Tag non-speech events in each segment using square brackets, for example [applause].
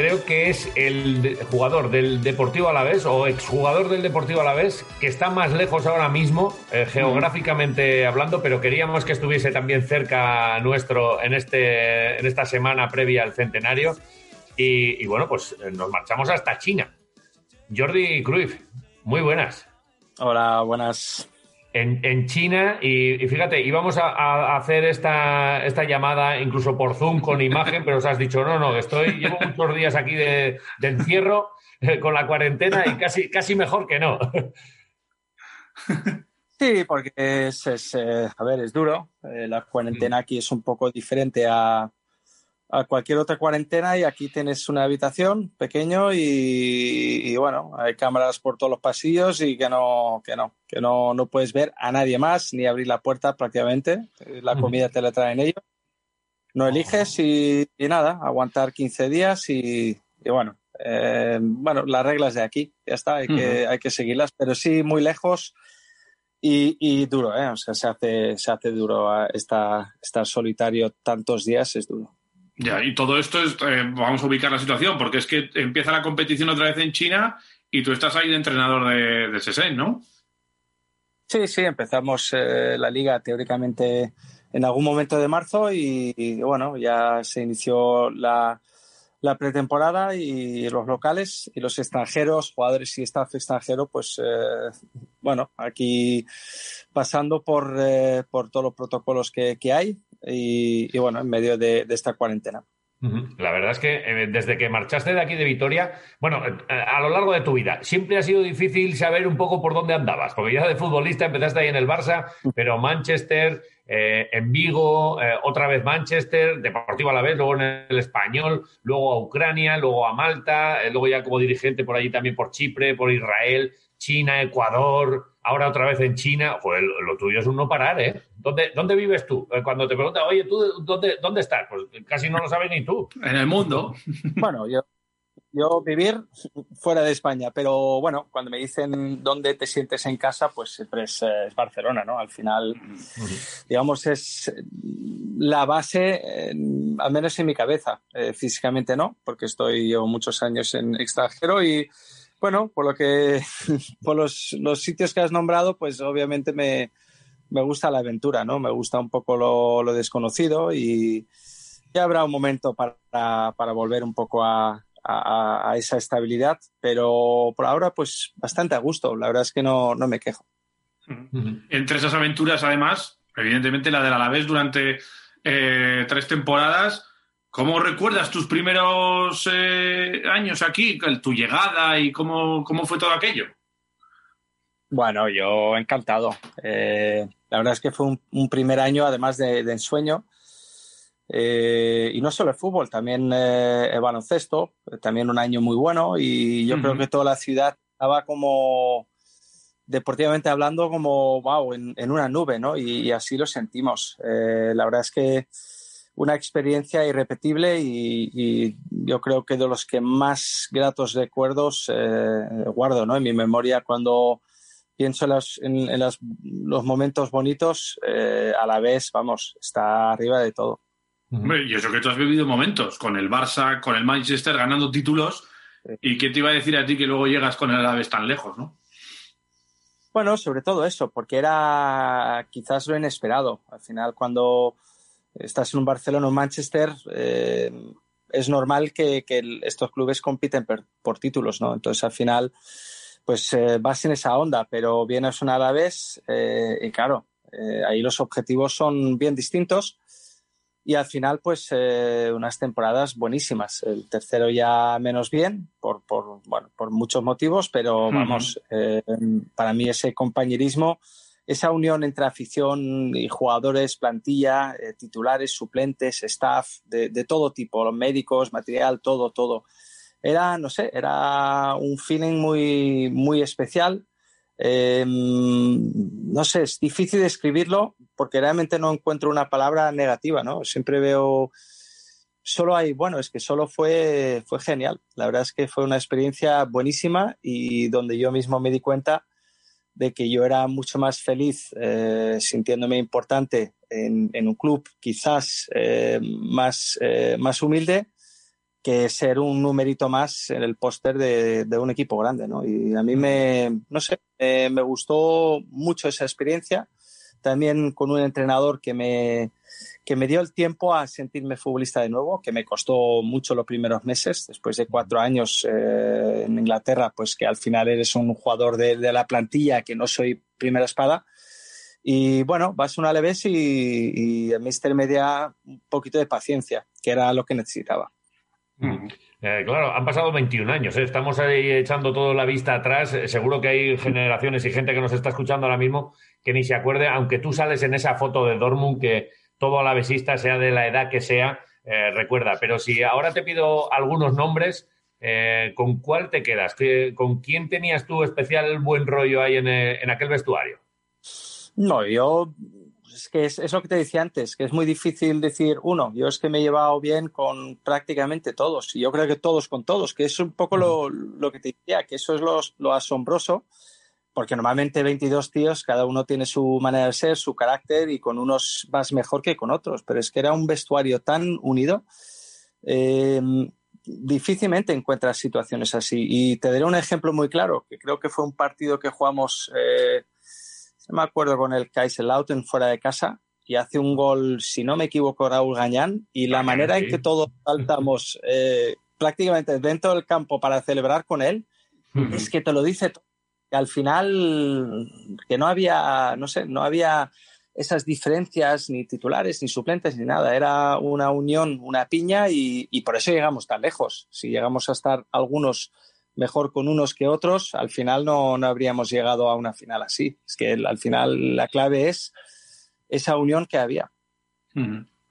creo que es el jugador del Deportivo Alavés o exjugador del Deportivo Alavés que está más lejos ahora mismo, eh, geográficamente hablando, pero queríamos que estuviese también cerca nuestro en, este, en esta semana previa al centenario. Y, y bueno, pues eh, nos marchamos hasta China. Jordi Cruyff, muy buenas. Hola, buenas en, China y, fíjate, íbamos a, hacer esta, esta, llamada incluso por Zoom con imagen, pero os has dicho, no, no, estoy, llevo muchos días aquí de, encierro eh, con la cuarentena y casi, casi mejor que no. [laughs] Sí, porque es, es eh, a ver, es duro. Eh, la cuarentena aquí es un poco diferente a, a cualquier otra cuarentena y aquí tienes una habitación pequeño y, bueno, hay cámaras por todos los pasillos y que no, que no, que no, no puedes ver a nadie más ni abrir la puerta prácticamente. La comida te la traen ellos. No eliges y, nada, aguantar 15 días y, bueno, eh, bueno, las reglas de aquí, ya está, hay, que, hay que seguirlas, pero sí muy lejos y, y duro, ¿eh? O sea, se hace, se hace duro estar, estar solitario tantos días, es duro. Ya, y todo esto es, eh, vamos a ubicar la situación, porque es que empieza la competición otra vez en China y tú estás ahí de entrenador de, de ¿no? Sí, sí, empezamos eh, la liga teóricamente en algún momento de marzo y, bueno, ya se inició la, la, pretemporada y los locales y los extranjeros, jugadores y staff extranjero, pues eh, bueno, aquí pasando por, por todos los protocolos que, que hay y, bueno, en medio de, esta cuarentena. La verdad es que eh, desde que marchaste de aquí de Vitoria, bueno, eh, a lo largo de tu vida, siempre ha sido difícil saber un poco por dónde andabas, porque ya de futbolista empezaste ahí en el Barça, pero Manchester, eh, en Vigo, otra vez Manchester, Deportivo a la vez, luego en el Español, luego a Ucrania, luego a Malta, luego ya como dirigente por allí también por Chipre, por Israel, China, Ecuador, ahora otra vez en China, pues lo tuyo es un no parar, ¿eh? ¿Dónde, dónde vives tú? Eh, cuando te preguntan, oye, ¿tú dónde, dónde estás? Pues casi no lo sabes ni tú. En el mundo. Bueno, yo, yo vivir fuera de España, pero bueno, cuando me dicen dónde te sientes en casa, pues siempre es, eh, Barcelona, ¿no? Al final, digamos, es la base, al menos en mi cabeza. Eh, físicamente no, porque estoy llevo muchos años en extranjero y bueno, por lo que, [laughs] por los, los sitios que has nombrado, pues obviamente me, me, gusta la aventura, ¿no? Me gusta un poco lo, lo desconocido y ya habrá un momento para, para volver un poco a, a, esa estabilidad, pero por ahora, pues bastante a gusto. La verdad es que no, no me quejo. Entre esas aventuras, además, evidentemente la del Alavés durante eh, tres temporadas ¿Cómo recuerdas tus primeros eh, años aquí, tu llegada y cómo, cómo, fue todo aquello? Bueno, yo encantado. Eh, la verdad es que fue un, primer año, además de, ensueño. Eh, y no solo el fútbol, también el baloncesto, también un año muy bueno. Y yo creo que toda la ciudad estaba como, deportivamente hablando, como, wow, en, una nube, ¿no? Y, y así lo sentimos. la verdad es que una experiencia irrepetible y, yo creo que de los que más gratos recuerdos eh, guardo ¿no? en mi memoria cuando pienso en, los momentos bonitos, eh, a la vez, vamos, está arriba de todo. Hombre, y eso que tú has vivido momentos con el Barça, con el Manchester ganando títulos. ¿Y qué te iba a decir a ti que luego llegas con el Alavés tan lejos, no? Bueno, sobre todo eso, porque era quizás lo inesperado. Al final, cuando estás en un Barcelona o un Manchester, eh, es normal que, estos clubes compiten por, títulos, ¿no? Entonces, al final, pues eh, vas en esa onda, pero vienes una a la vez eh, y claro, ahí los objetivos son bien distintos y al final, pues unas temporadas buenísimas. El tercero ya menos bien, por, bueno, por muchos motivos, pero vamos, para mí ese compañerismo esa unión entre afición y jugadores, plantilla, eh, titulares, suplentes, staff, de, todo tipo, los médicos, material, todo, todo. Era, no sé, era un feeling muy, muy especial. Em, no sé, es difícil describirlo porque realmente no encuentro una palabra negativa, ¿no? Siempre veo, solo hay, bueno, es que solo fue, fue genial. La verdad es que fue una experiencia buenísima y donde yo mismo me di cuenta de que yo era mucho más feliz eh, sintiéndome importante en, un club quizás eh, más, eh, más humilde que ser un numerito más en el póster de, un equipo grande, ¿no? Y a mí me, no sé, me gustó mucho esa experiencia, también con un entrenador que me, que me dio el tiempo a sentirme futbolista de nuevo, que me costó mucho los primeros meses, después de cuatro años eh, en Inglaterra, pues que al final eres un jugador de, de, la plantilla, que no soy primera espada. Y bueno, vas a una Leves y, y el Mister me dio un poquito de paciencia, que era lo que necesitaba. Eh, claro, han pasado 21 años, ¿eh? estamos ahí echando toda la vista atrás. Eh, seguro que hay generaciones y gente que nos está escuchando ahora mismo que ni se acuerde, aunque tú sales en esa foto de Dortmund, que todo alavesista, sea de la edad que sea, recuerda. Pero si ahora te pido algunos nombres, ¿con cuál te quedas? ¿Con quién tenías tú especial buen rollo ahí en, en aquel vestuario? No, yo es que es, lo que te decía antes, que es muy difícil decir uno. Yo es que me he llevado bien con prácticamente todos, y yo creo que todos con todos, que es un poco lo, que te decía, que eso es lo, asombroso, porque normalmente 22 tíos, cada uno tiene su manera de ser, su carácter, y con unos vas mejor que con otros, pero es que era un vestuario tan unido. Eh, difícilmente encuentras situaciones así. Y te daré un ejemplo muy claro, que creo que fue un partido que jugamos eh, me acuerdo con el Kaiserslautern fuera de casa y hace un gol, si no me equivoco, Raúl Gañán y la manera en que todos saltamos eh, prácticamente dentro del campo para celebrar con él es que te lo dice todo. Que al final que no había, no sé, no había esas diferencias ni titulares ni suplentes ni nada. Era una unión, una piña y, y por eso llegamos tan lejos. Si llegamos a estar algunos mejor con unos que otros, al final no, no habríamos llegado a una final así. Es que al final la clave es esa unión que había.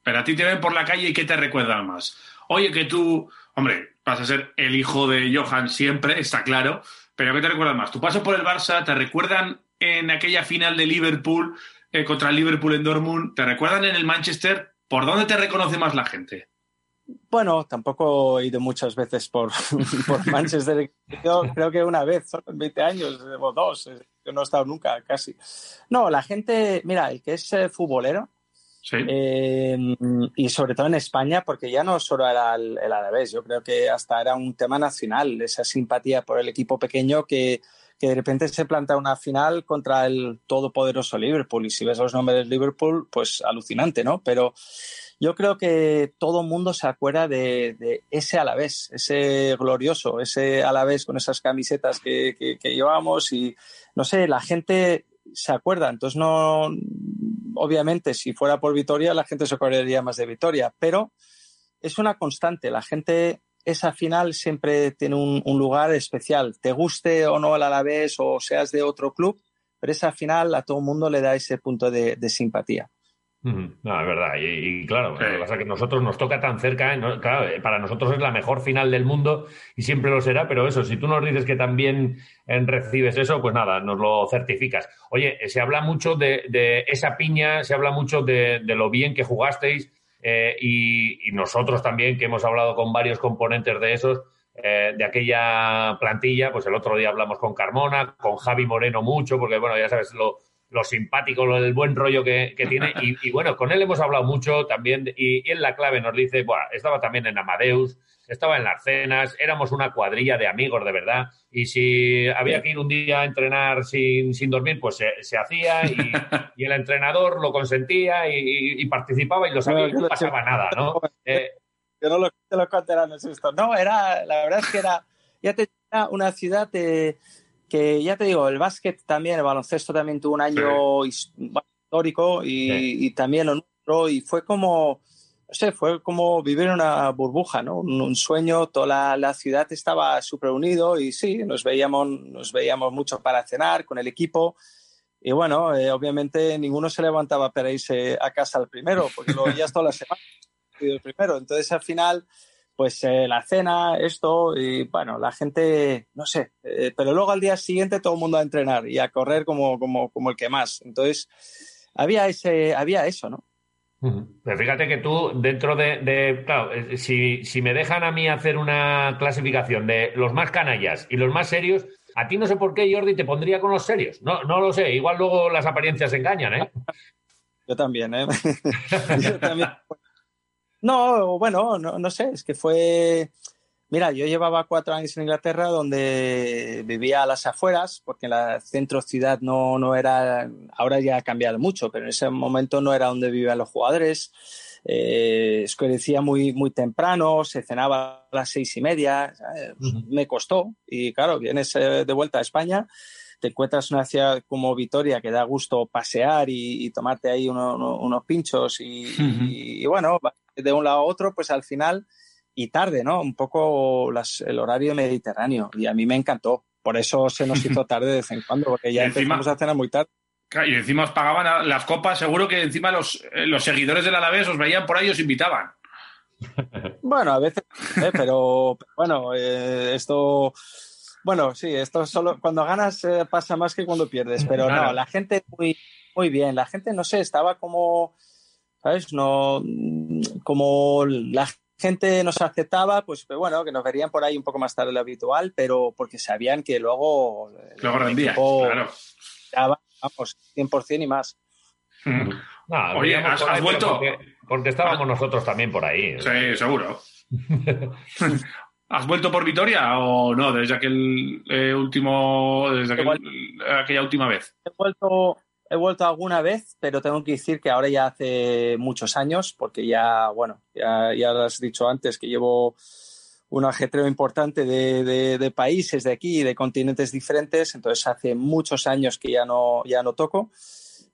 Pero a ti te ven por la calle y ¿qué te recuerda más? Oye, que tú, hombre, vas a ser el hijo de Johan siempre, está claro, pero ¿qué te recuerda más? Tu paso por el Barça, ¿te recuerdan en aquella final de Liverpool eh, contra el Liverpool en Dortmund? ¿Te recuerdan en el Manchester? ¿Por dónde te reconoce más la gente? Bueno, tampoco he ido muchas veces por, [laughs] por Manchester. Yo creo que una vez, solo en 20 años o dos. Eh, yo no he estado nunca, casi. No, la gente, mira, el que es eh, futbolero, eh, y sobre todo en España, porque ya no solo era el, el Alavés, yo creo que hasta era un tema nacional, esa simpatía por el equipo pequeño que, que de repente se planta una final contra el todopoderoso Liverpool. Y si ves los nombres de Liverpool, pues alucinante, ¿no? Pero yo creo que todo mundo se acuerda de, de, ese Alavés, ese glorioso, ese Alavés con esas camisetas que, que, llevamos y no sé, la gente se acuerda. Entonces, no, obviamente, si fuera por Vitoria, la gente se acordaría más de Vitoria, pero es una constante. La gente, esa final siempre tiene un, lugar especial. Te guste o no el Alavés o seas de otro club, pero esa final a todo el mundo le da ese punto de simpatía. No, es verdad. Y, claro, lo que pasa es que nosotros nos toca tan cerca, claro, eh, para nosotros es la mejor final del mundo y siempre lo será, pero eso, si tú nos dices que también eh, recibes eso, pues nada, nos lo certificas. Oye, eh, se habla mucho de, esa piña, se habla mucho de, lo bien que jugasteis y, nosotros también, que hemos hablado con varios componentes de esos, de aquella plantilla, pues el otro día hablamos con Carmona, con Javi Moreno mucho, porque bueno, ya sabes, lo, lo simpático, lo del buen rollo que, tiene. Y, bueno, con él hemos hablado mucho también. Y, en la clave nos dice, estaba también en Amadeus, estaba en las cenas, éramos una cuadrilla de amigos de verdad. Y si había que ir un día a entrenar sin, sin dormir, pues se, hacía [laughs] y, el entrenador lo consentía y, participaba y lo sabía y no pasaba nada, ¿no? [laughs] Eh, yo no lo, te lo contarán, esto. No, era, la verdad es que era, ya tenía una ciudad de que ya te digo, el básquet también, el baloncesto también tuvo un año histórico y, también lo nuestro, y fue como, no sé, fue como vivir una burbuja, ¿no? Un, sueño, toda la, ciudad estaba súper unido y sí, nos veíamos, nos veíamos mucho para cenar con el equipo. Y bueno, eh, obviamente ninguno se levantaba para irse a casa al primero, porque lo veías toda la semana [laughs] el primero. Entonces al final pues eh, la cena, esto, y bueno, la gente, no sé, eh, pero luego al día siguiente todo el mundo a entrenar y a correr como, como, como el que más. Entonces, había, ese, había eso, ¿no? Pero fíjate que tú, dentro de, claro, eh, si, si, me dejan a mí hacer una clasificación de los más canallas y los más serios, a ti no sé por qué, Jordi, te pondría con los serios. No, no lo sé, igual luego las apariencias engañan, ¿eh? [laughs] Yo también, ¿eh? [laughs] Yo también No, bueno, no, no sé, es que fue Mira, yo llevaba cuatro años en Inglaterra donde vivía a las afueras, porque en la centro ciudad no, no era, ahora ya ha cambiado mucho, pero en ese momento no era donde vivían los jugadores. Eh, escurecía muy, muy temprano, se cenaba a las seis y media, me costó. Y claro, vienes eh, de vuelta a España, te encuentras una ciudad como Vitoria que da gusto pasear y, tomarte ahí unos pinchos y, y, bueno, de un lado a otro, pues al final y tarde, ¿no? Un poco el horario mediterráneo. Y a mí me encantó. Por eso se nos hizo [laughs] tarde de vez en cuando, porque ya empezamos a cenar muy tarde. Y encima os pagaban las copas, seguro que encima los, eh, los seguidores del Alavés os veían por ahí y os invitaban. [laughs] Bueno, a veces, ¿eh? pero bueno, eh, esto, bueno, sí, esto solo cuando ganas pasa más que cuando pierdes, pero no, la gente muy, muy bien, la gente, no sé, estaba como, ¿sabes? No, como la gente nos aceptaba, pues bueno, que nos verían por ahí un poco más tarde de lo habitual, pero porque sabían que luego... Luego rendía, claro. vamos, 100% y más. [laughs] Oye, ¿has, vuelto? Porque, estábamos nosotros también por ahí. Sí, seguro. [laughs] [laughs] ¿Has vuelto por Vitoria o no? Desde aquel eh, último, desde aquella última vez. He vuelto, he vuelto alguna vez, pero tengo que decir que ahora ya hace muchos años, porque ya, bueno, ya, ya lo has dicho antes, que llevo un ajetreo importante de, de, países de aquí y de continentes diferentes, entonces hace muchos años que ya no, ya no toco.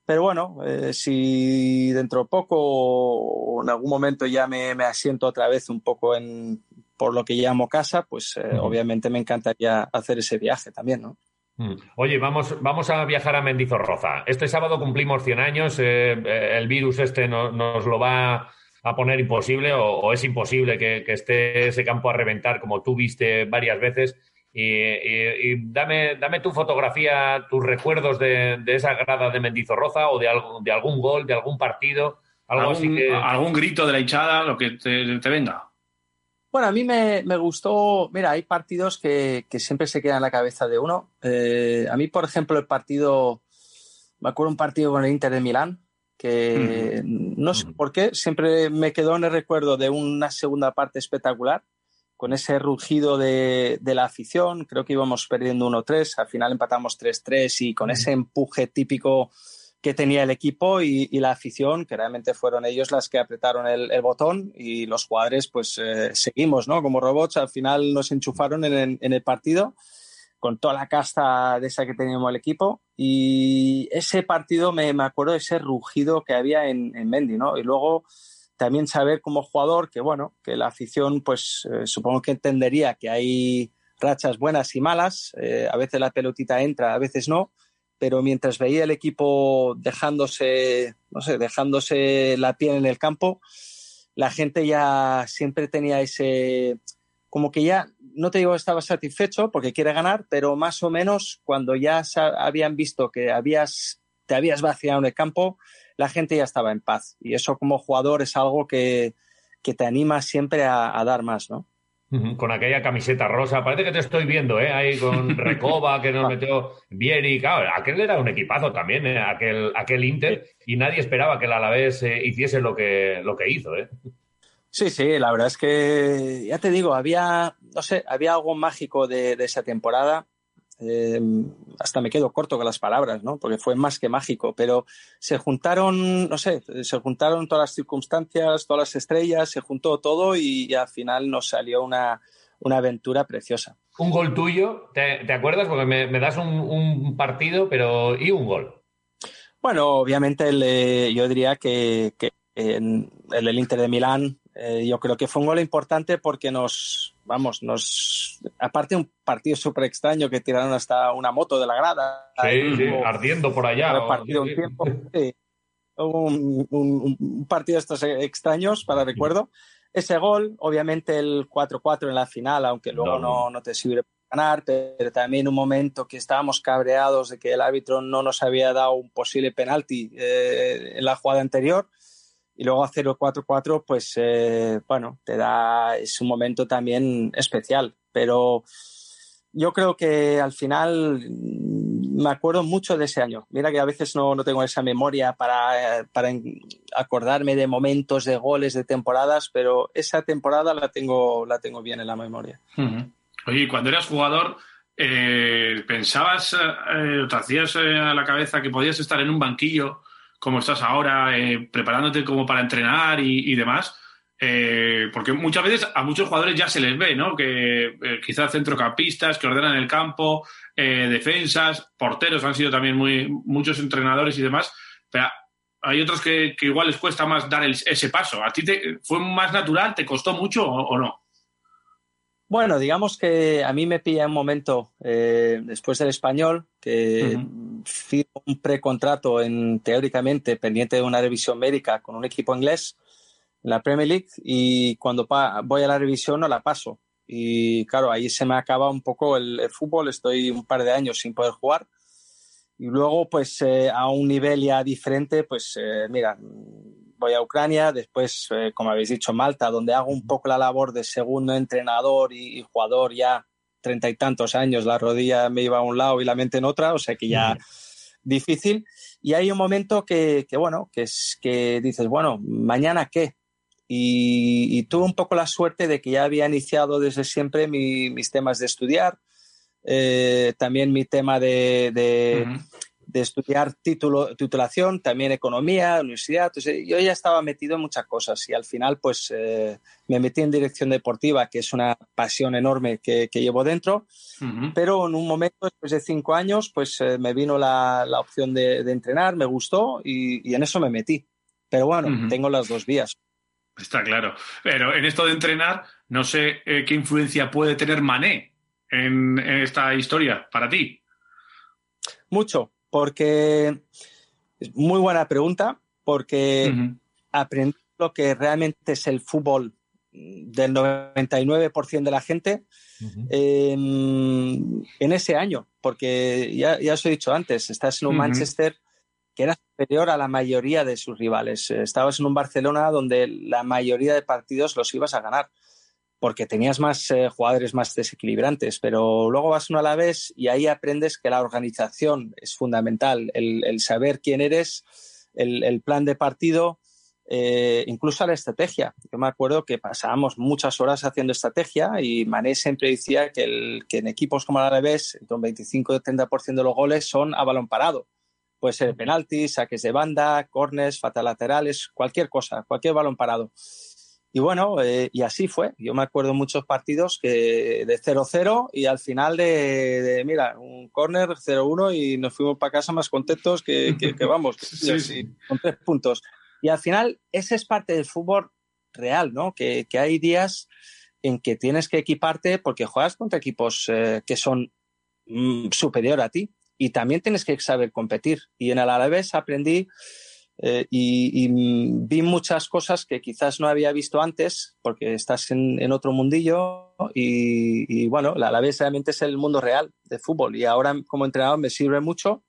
Pero bueno, eh, si dentro de poco o en algún momento ya me, me, asiento otra vez un poco en, por lo que llamo casa, pues eh, obviamente me encantaría hacer ese viaje también, ¿no? Mm. Oye, vamos, vamos a viajar a Mendizorroza. Este sábado cumplimos 100 años. Eh, eh, el virus este nos lo va a poner imposible o, es imposible que, esté ese campo a reventar como tú viste varias veces. Y, dame, dame tu fotografía, tus recuerdos de, esa grada de Mendizorroza o de, algo, de algún gol, de algún partido, algo así que... Algún grito de la hinchada, lo que te venga. Bueno, a mí me, gustó, mira, hay partidos que, siempre se quedan en la cabeza de uno. Eh, a mí, por ejemplo, el partido, me acuerdo un partido con el Inter de Milán, que no sé por qué, siempre me quedó en el recuerdo de una segunda parte espectacular, con ese rugido de, la afición, creo que íbamos perdiendo 1-3, al final empatamos 3-3 y con ese empuje típico que tenía el equipo y, la afición, que realmente fueron ellos las que apretaron el, botón y los jugadores pues eh, seguimos, ¿no? Como robots, al final nos enchufaron en, el partido con toda la casta de esa que teníamos el equipo y ese partido me, me acuerdo ese rugido que había en, en Mendy, ¿no? Y luego también saber como jugador que, bueno, que la afición pues eh, supongo que entendería que hay rachas buenas y malas, eh, a veces la pelotita entra, a veces no, pero mientras veía el equipo dejándose, no sé, dejándose la piel en el campo, la gente ya siempre tenía ese, como que ya, no te digo estaba satisfecho porque quiere ganar, pero más o menos cuando ya habían visto que habías, te habías vaciado en el campo, la gente ya estaba en paz. Y eso como jugador es algo que, que te anima siempre a, a dar más, ¿no? Con aquella camiseta rosa. Parece que te estoy viendo, ¿eh? Ahí con [laughs] Recoba, que nos metió Vieri. Claro, aquel era un equipazo también, ¿eh? aquel, aquel Inter, y nadie esperaba que el Alavés eh, hiciese lo que, lo que hizo, ¿eh? Sí, sí, la verdad es que, ya te digo, había, no sé, había algo mágico de esa temporada eh, hasta me quedo corto con las palabras, ¿no? Porque fue más que mágico, pero se juntaron, no sé, se juntaron todas las circunstancias, todas las estrellas, se juntó todo y, al final nos salió una, aventura preciosa. Un gol tuyo, ¿te, acuerdas? Porque me, das un, partido, pero ¿y un gol? Bueno, obviamente el, yo diría que, el, el Inter de Milán, eh, yo creo que fue un gol importante porque nos, vamos, nos. Aparte, un partido súper extraño que tiraron hasta una moto de la grada. Sí, ardiendo por allá. Un tiempo. Un, un, partido de estos extraños para recuerdo. Ese gol, obviamente el 4-4 en la final, aunque luego no, no, te sirve para ganar, pero también un momento que estábamos cabreados de que el árbitro no nos había dado un posible penalti eh, en la jugada anterior y luego hacer el 4-4, pues eh, bueno, te da, es un momento también especial, pero yo creo que al final me acuerdo mucho de ese año. Mira que a veces no, no tengo esa memoria para, para, acordarme de momentos, de goles, de temporadas, pero esa temporada la tengo, la tengo bien en la memoria. Oye, cuando eras jugador, eh, ¿pensabas, eh, te hacías eh, a la cabeza que podías estar en un banquillo como estás ahora, preparándote como para entrenar y, y demás? Eh, porque muchas veces a muchos jugadores ya se les ve, ¿no? Que eh, quizás centrocampistas, que ordenan el campo, eh, defensas, porteros han sido también muy, muchos entrenadores y demás, pero hay otros que, igual les cuesta más dar ese paso. ¿A ti te, fue más natural? ¿Te costó mucho o, no? Bueno, digamos que a mí me pilla un momento después del español que fui un precontrato en teóricamente pendiente de una revisión médica con un equipo inglés la Premier League y cuando voy a la revisión no la paso. Y claro, ahí se me acaba un poco el, fútbol, estoy un par de años sin poder jugar. Y luego, pues eh, a un nivel ya diferente, pues eh, mira, voy a Ucrania, después, eh, como habéis dicho, Malta, donde hago un poco la labor de segundo entrenador y, jugador ya treinta y tantos años, la rodilla me iba a un lado y la mente en otra, o sea que ya difícil. Y hay un momento que, que, bueno, que es que dices, bueno, mañana qué, y, tuve un poco la suerte de que ya había iniciado desde siempre mis temas de estudiar, eh, también mi tema de, de, estudiar título, titulación, también economía, universidad. Entonces, yo ya estaba metido en muchas cosas y al final pues eh, me metí en dirección deportiva, que es una pasión enorme que, que llevo dentro. Pero en un momento, después de cinco años, pues eh, me vino la, la opción de, de, entrenar, me gustó y, y, en eso me metí. Pero bueno, tengo las dos vías. Está claro. Pero en esto de entrenar, no sé eh, qué influencia puede tener Mané en, esta historia para ti. Mucho, porque es muy buena pregunta, porque aprendí lo que realmente es el fútbol del 99% de la gente en, ese año, porque ya, ya os he dicho antes, estás en un Manchester que era superior a la mayoría de sus rivales. Estabas en un Barcelona donde la mayoría de partidos los ibas a ganar, porque tenías más eh, jugadores más desequilibrantes, pero luego vas uno a la vez y ahí aprendes que la organización es fundamental, el, saber quién eres, el, plan de partido, eh, incluso la estrategia. Yo me acuerdo que pasábamos muchas horas haciendo estrategia y Mané siempre decía que, el, que en equipos como el Alavés, un 25 y 30% de los goles son a balón parado Puede ser penaltis, saques de banda, corners, fatalaterales, cualquier cosa, cualquier balón parado. Y bueno, eh, y así fue. Yo me acuerdo muchos partidos que de 0-0 y al final de, mira, un corner 0-1 y nos fuimos para casa más contentos que, que, vamos, [laughs] con tres puntos. Y al final, ese es parte del fútbol real, ¿no? Que, que hay días en que tienes que equiparte porque juegas contra equipos eh, que son mm, superior a ti y también tienes que saber competir. Y en el Alavés aprendí eh, y, vi muchas cosas que quizás no había visto antes porque estás en, otro mundillo y, bueno, el Alavés realmente es el mundo real de fútbol y ahora como entrenador me sirve mucho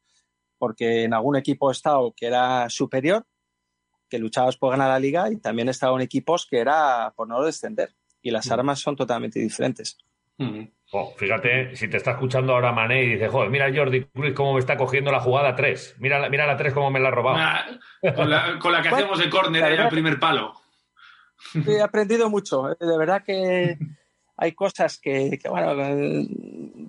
porque en algún equipo he estado que era superior, que luchabas por ganar la liga y también he estado en equipos que era por no descender y las mm. armas son totalmente diferentes. Oh, fíjate, si te está escuchando ahora Mané y dice, joder, mira Jordi Cruz cómo me está cogiendo la jugada 3. Mira, la, mira la 3 cómo me la ha robado. con, la, que hacemos de córner en el primer palo. he aprendido mucho. ¿eh? De verdad que hay cosas que, bueno,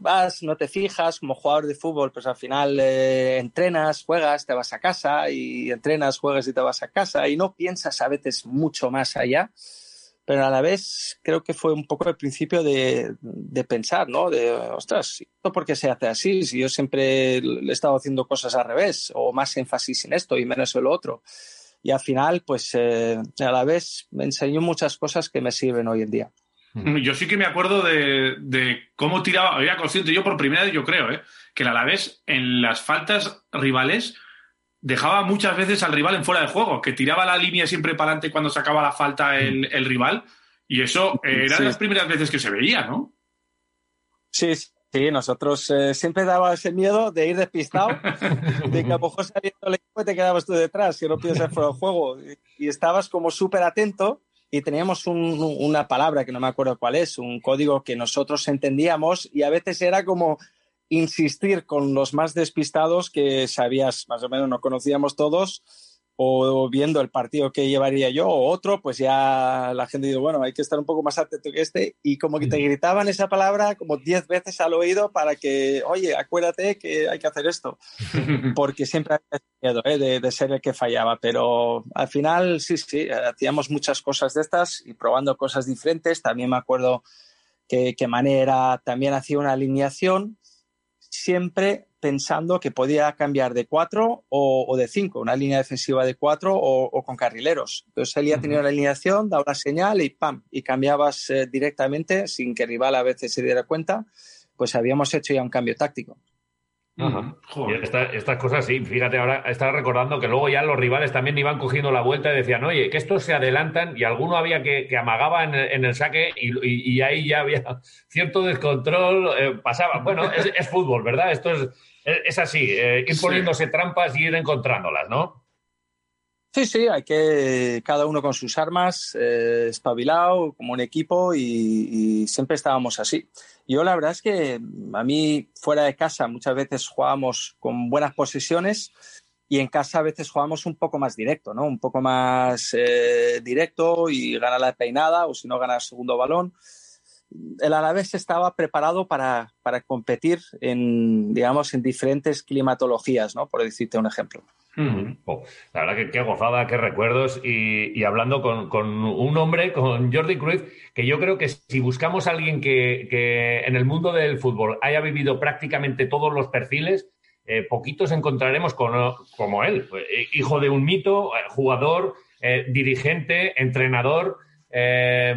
vas, no te fijas, como jugador de fútbol, pues al final eh, entrenas, juegas, te vas a casa y entrenas, juegas y te vas a casa y no piensas a veces mucho más allá pero a la vez creo que fue un poco el principio de, pensar, ¿no? De, ostras, ¿esto por qué se hace así? Si yo siempre he estado haciendo cosas al revés, o más énfasis en esto y menos en lo otro. Y al final, pues eh, a la vez me enseñó muchas cosas que me sirven hoy en día. Yo sí que me acuerdo de, cómo tiraba, había consciente yo por primera vez, yo creo, ¿eh? que el Alavés en las faltas rivales dejaba muchas veces al rival en fuera de juego, que tiraba la línea siempre para adelante cuando sacaba la falta el, mm. rival. Y eso eh, eran las primeras veces que se veía, ¿no? Sí, sí, nosotros eh, siempre daba ese miedo de ir despistado, [laughs] de que a lo mejor saliendo el equipo te quedabas tú detrás, que no piensas fuera de juego. Y, estabas como súper atento y teníamos una palabra que no me acuerdo cuál es, un código que nosotros entendíamos y a veces era como insistir con los más despistados que sabías, más o menos no conocíamos todos, o viendo el partido que llevaría yo o otro, pues ya la gente dice, bueno, hay que estar un poco más atento que este, y como que te gritaban esa palabra como diez veces al oído para que, oye, acuérdate que hay que hacer esto, [laughs] porque siempre había miedo ¿eh? de, ser el que fallaba, pero al final sí, sí, hacíamos muchas cosas de estas y probando cosas diferentes, también me acuerdo que, que Manera también hacía una alineación, siempre pensando que podía cambiar de cuatro o, de cinco, una línea defensiva de cuatro o, con carrileros. Entonces él ya tenía una alineación, daba una señal y ¡pam! Y cambiabas eh, directamente sin que el rival a veces se diera cuenta, pues habíamos hecho ya un cambio táctico. Estas cosas sí, fíjate, ahora estaba recordando que luego ya los rivales también iban cogiendo la vuelta y decían, oye, que estos se adelantan y alguno había que, que amagaba en el, saque y, ahí ya había [laughs] cierto descontrol, eh, pasaba. Bueno, es, es, fútbol, ¿verdad? Esto es, es así, eh, ir poniéndose trampas y ir encontrándolas, ¿no? Sí, sí, hay que cada uno con sus armas, eh, espabilado, como un equipo y, siempre estábamos así. Yo la verdad es que a mí fuera de casa muchas veces jugábamos con buenas posiciones y en casa a veces jugábamos un poco más directo, ¿no? Un poco más eh, directo y ganar la peinada o si no ganar el segundo balón el Alavés estaba preparado para, competir en, digamos, en diferentes climatologías, ¿no? Por decirte un ejemplo. Oh, la verdad que qué gozada, qué recuerdos. Y, hablando con, un hombre, con Jordi Cruyff, que yo creo que si buscamos a alguien que, en el mundo del fútbol haya vivido prácticamente todos los perfiles, eh, poquitos encontraremos como él. Eh, hijo de un mito, eh, jugador, dirigente, entrenador. Eh,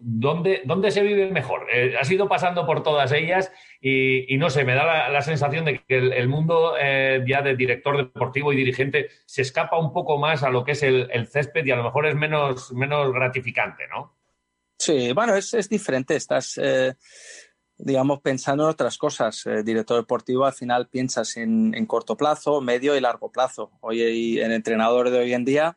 ¿dónde, ¿dónde, se vive mejor? Eh, has ido pasando por todas ellas y, no sé, me da la, sensación de que el, mundo eh, ya de director deportivo y dirigente se escapa un poco más a lo que es el, césped y a lo mejor es menos, menos gratificante, ¿no? Sí, bueno, es, es diferente. Estás, eh, digamos, pensando en otras cosas. director deportivo al final piensas en, en, corto plazo, medio y largo plazo. Hoy el entrenador de hoy en día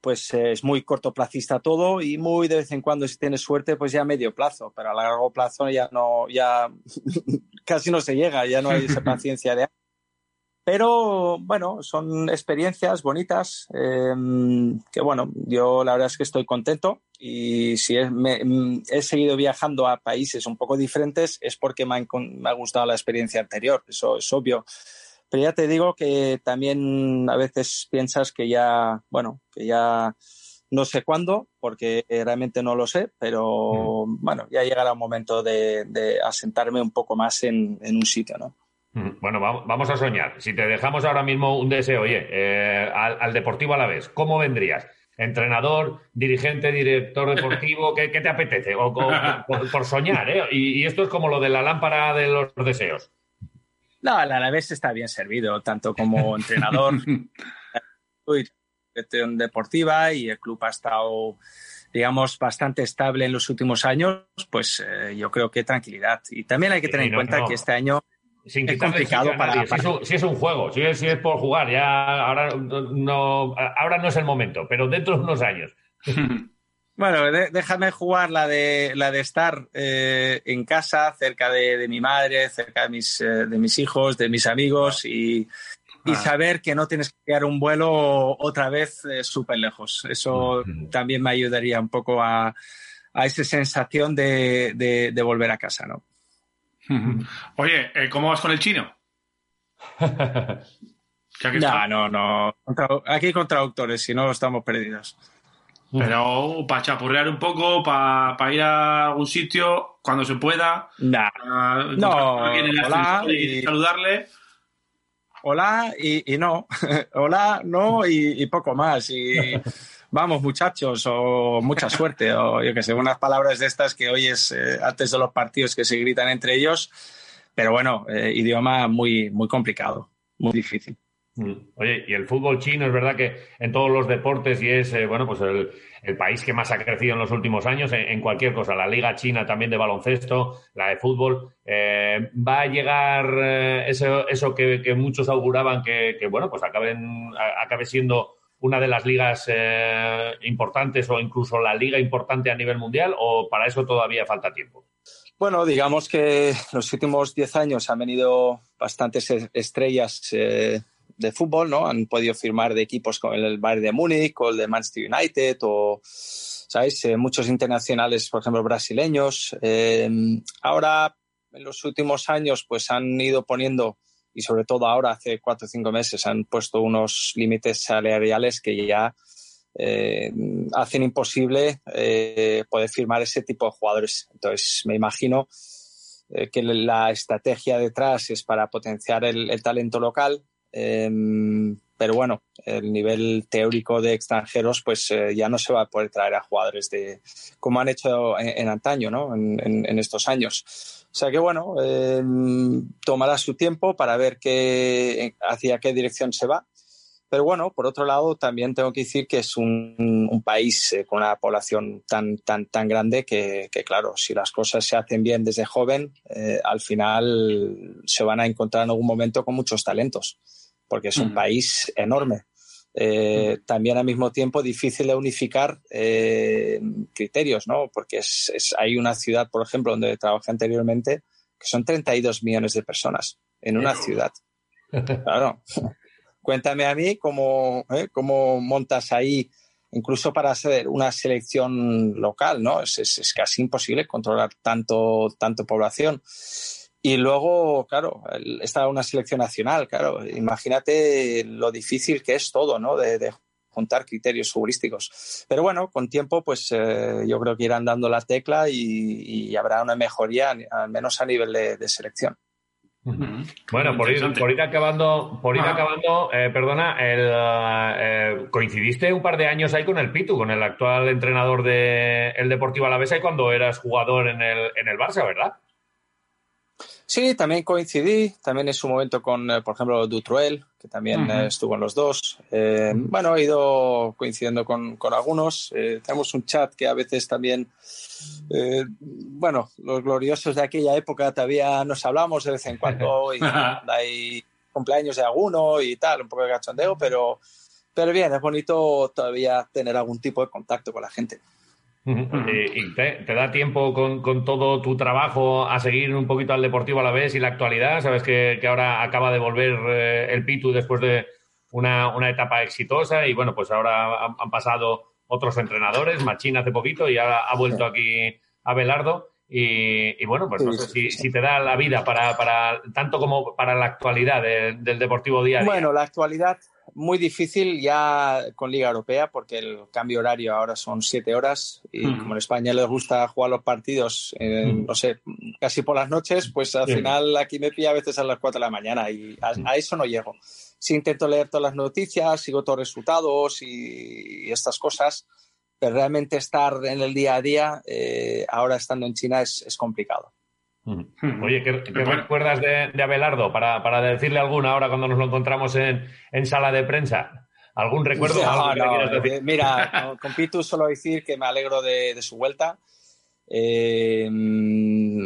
pues eh, es muy cortoplacista todo y muy de vez en cuando si tienes suerte pues ya a medio plazo, pero a largo plazo ya no, ya [laughs] casi no se llega, ya no hay esa [laughs] paciencia de... Pero bueno, son experiencias bonitas em, que bueno, yo la verdad es que estoy contento y si mm, he seguido viajando a países un poco diferentes es porque me ha gustado la experiencia anterior, eso es obvio. Pero ya te digo que también a veces piensas que ya, bueno, que ya no sé cuándo, porque realmente no lo sé, pero mm. bueno, ya llegará un momento de, asentarme un poco más en, un sitio, ¿no? Mm. Bueno, vamos a soñar. Si te dejamos ahora mismo un deseo, oye, eh, al, Deportivo a la vez, ¿cómo vendrías? ¿Entrenador, dirigente, director deportivo? ¿Qué, te apetece? O, por, soñar, ¿eh? y esto es como lo de la lámpara de los deseos. No, el Alavés está bien servido, tanto como [laughs] entrenador, deportiva y el club ha estado, digamos, bastante estable en los últimos años, pues eh, yo creo que tranquilidad. Y también hay que tener en cuenta que este año es complicado para, Si, es un, juego, si es, por jugar, ya ahora no, ahora no es el momento, pero dentro de unos años. [laughs] Bueno, déjame jugar la de, la de estar eh, en casa, cerca de, mi madre, cerca de mis, eh, de mis hijos, de mis amigos y, y, saber que no tienes que quedar un vuelo otra vez eh, súper lejos. Eso también me ayudaría un poco a, a esa sensación de, de, volver a casa, ¿no? Oye, ¿cómo vas con el chino? [laughs] no, no, no. Aquí hay contradictores, si no estamos perdidos. Pero para chapurrear un poco, para ir a algún sitio cuando se pueda. no, hola y, saludarle. Hola y, no. [laughs] hola, no y, poco más. Y [laughs] vamos, muchachos, o mucha suerte, o yo que sé, unas palabras de estas que oyes eh, antes de los partidos que se gritan entre ellos. Pero bueno, eh, idioma muy, muy complicado, muy difícil. Oye, y el fútbol chino es verdad que en todos los deportes y es, eh, bueno, pues el, país que más ha crecido en los últimos años en, cualquier cosa. La liga china también de baloncesto, la de fútbol. Eh, va a llegar eh, eso, eso que, muchos auguraban que, bueno, pues acaben, acabe siendo una de las ligas importantes o incluso la liga importante a nivel mundial o para eso todavía falta tiempo. Bueno, digamos que los últimos 10 años han venido bastantes estrellas de fútbol, ¿no? Han podido firmar de equipos como el Bayern de Múnich o el de Manchester United o, ¿sabéis? Eh, muchos internacionales, por ejemplo, brasileños. Eh, ahora, en los últimos años, pues han ido poniendo, y sobre todo ahora, hace cuatro o cinco meses, han puesto unos límites salariales que ya eh, hacen imposible eh, poder firmar ese tipo de jugadores. Entonces, me imagino que la estrategia detrás es para potenciar el, talento local, em, pero bueno, el nivel teórico de extranjeros, pues ya no se va a poder traer a jugadores de como han hecho en, antaño, ¿no? En, estos años. O sea que bueno, em, tomará su tiempo para ver qué, hacia qué dirección se va pero bueno, por otro lado, también tengo que decir que es un, país eh, con una población tan, tan, tan grande que, claro, si las cosas se hacen bien desde joven, eh, al final se van a encontrar en algún momento con muchos talentos, porque es un país enorme. Eh, también al mismo tiempo difícil de unificar criterios, ¿no? Porque es, hay una ciudad, por ejemplo, donde trabajé anteriormente, que son 32 millones de personas en una ciudad. [laughs] Claro. Cuéntame a mí cómo, ¿eh? cómo montas ahí, incluso para hacer una selección local, ¿no? Es, casi imposible controlar tanto, tanto población. Y luego, claro, está una selección nacional, claro. Imagínate lo difícil que es todo, ¿no? De, juntar criterios futbolísticos. Pero bueno, con tiempo, pues eh, yo creo que irán dando la tecla y, habrá una mejoría, al menos a nivel de selección. Bueno, por ir, por ir, acabando, por ir acabando eh, perdona, el, eh, coincidiste un par de años ahí con el Pitu, con el actual entrenador del de Deportivo Alavesa y cuando eras jugador en el, en el Barça, ¿verdad? Sí, también coincidí, también en su momento con, eh, por ejemplo, Dutruel, que también estuvo en los dos. bueno, he ido coincidiendo con, con algunos. tenemos un chat que a veces también eh, bueno, los gloriosos de aquella época todavía nos hablamos de vez en cuando [laughs] y hay cumpleaños de alguno y tal, un poco de cachondeo, pero, pero bien, es bonito todavía tener algún tipo de contacto con la gente. ¿Y te, da tiempo con, todo tu trabajo a seguir un poquito al deportivo a la vez y la actualidad? Sabes que, ahora acaba de volver eh, el Pitu después de una, etapa exitosa y bueno, pues ahora han pasado otros entrenadores, Machín hace poquito y ahora ha vuelto aquí a Belardo. Y, bueno, pues no sé si, te da la vida para, para tanto como para la actualidad del Deportivo Día. Bueno, la actualidad muy difícil ya con Liga Europea porque el cambio horario ahora son siete horas y hmm. como en España les gusta jugar los partidos, hmm. no sé, casi por las noches, pues al final aquí me pilla a veces a las cuatro de la mañana y a eso no llego sí intento leer todas las noticias, sigo todos los resultados y, estas cosas, pero realmente estar en el día a día, eh, ahora estando en China, es, complicado. Oye, ¿qué, recuerdas de, Abelardo para, decirle alguna ahora cuando nos lo encontramos en, sala de prensa? ¿Algún recuerdo? Eh, mira, con Pitu solo decir que me alegro de su vuelta. Eh,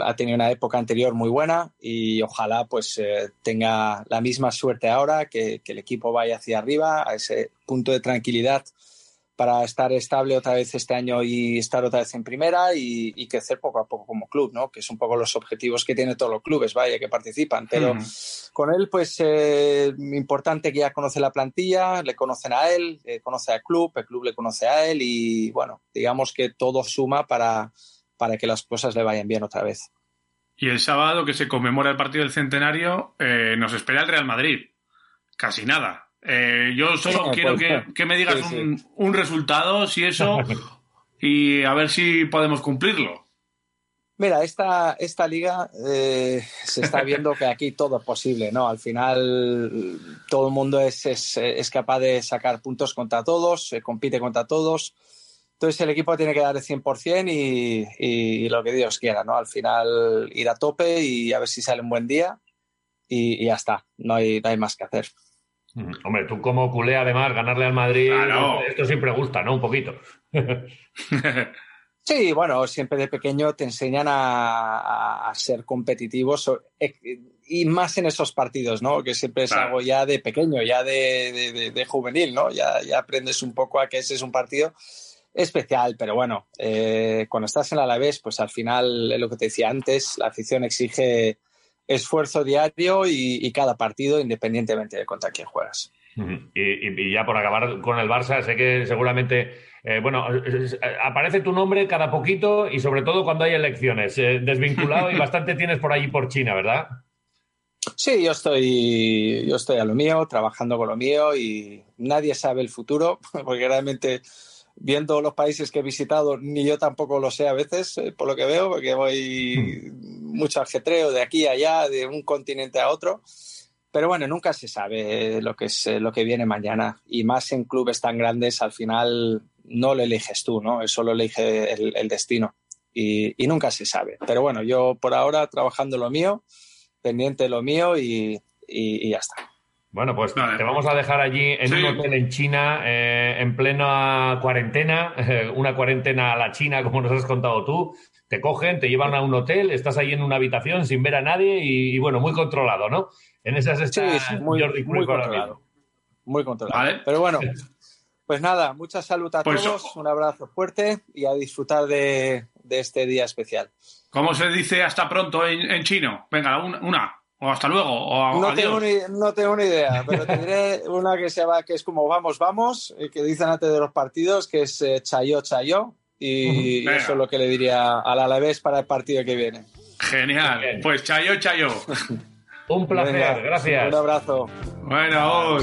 ha tenido una época anterior muy buena y ojalá pues eh, tenga la misma suerte ahora, que, el equipo vaya hacia arriba, a ese punto de tranquilidad para estar estable otra vez este año y estar otra vez en primera y, crecer poco a poco como club, ¿no? Que es un poco los objetivos que tienen todos los clubes, vaya, que participan. Pero con él, pues, eh, importante que ya conoce la plantilla, le conocen a él, conoce al club, el club le conoce a él y, bueno, digamos que todo suma para, para que las cosas le vayan bien otra vez. Y el sábado que se conmemora el partido del centenario, eh, nos espera el Real Madrid. Casi nada. Eh, yo solo quiero que, me digas un, resultado, si eso, [laughs] y a ver si podemos cumplirlo. Mira, esta, esta liga eh, se está viendo que aquí todo es posible, ¿no? Al final todo el mundo es, es, es capaz de sacar puntos contra todos, se compite contra todos. Entonces el equipo tiene que dar el 100% y, y, lo que Dios quiera, ¿no? Al final ir a tope y a ver si sale un buen día y, ya está, no hay, hay más que hacer. Hombre, tú como culé además, ganarle al Madrid, esto siempre gusta, ¿no? Un poquito. [laughs] sí, bueno, siempre de pequeño te enseñan a, ser competitivos eh, y más en esos partidos, ¿no? Que siempre es algo ya de pequeño, ya de, de, juvenil, ¿no? Ya, ya aprendes un poco a que ese es un partido especial, pero bueno, eh, cuando estás en el Alavés, pues al final, es lo que te decía antes, la afición exige esfuerzo diario y, cada partido, independientemente de contra quién juegas. Y, ya por acabar con el Barça, sé que seguramente, eh, bueno, aparece tu nombre cada poquito y sobre todo cuando hay elecciones. Eh, desvinculado y [laughs] bastante tienes por allí por China, ¿verdad? Sí, yo estoy, yo estoy a lo mío, trabajando con lo mío y nadie sabe el futuro, [laughs] porque realmente viendo los países que he visitado, ni yo tampoco lo sé a veces, eh, por lo que veo, porque voy. Mucho ajetreo de aquí a allá, de un continente a otro. Pero bueno, nunca se sabe lo que es lo que viene mañana. Y más en clubes tan grandes, al final no lo eliges tú, ¿no? Eso lo elige el, destino. Y, y, nunca se sabe. Pero bueno, yo por ahora trabajando lo mío, pendiente lo mío y, y ya está. Bueno, pues te vamos a dejar allí en un hotel en China, eh, en plena cuarentena, [laughs] una cuarentena a la China, como nos has contado tú. Te cogen, te llevan a un hotel, estás ahí en una habitación sin ver a nadie y, bueno, muy controlado, ¿no? En esas está sí, muy, muy controlado. Muy controlado. Pero bueno, [laughs] pues nada, mucha salud a pues todos, un abrazo fuerte y a disfrutar de, este día especial. ¿Cómo se dice hasta pronto en, chino? Venga, una o hasta luego, o no, tengo ni, no tengo ni idea, pero te diré [laughs] una que se va, que es como vamos, vamos, que dicen antes de los partidos, que es eh, chayo, chayo, y, eso es lo que le diría al Alavés para el partido que viene. Genial, pues chayo, chayo. [laughs] Un placer, gracias. Un abrazo. Bueno,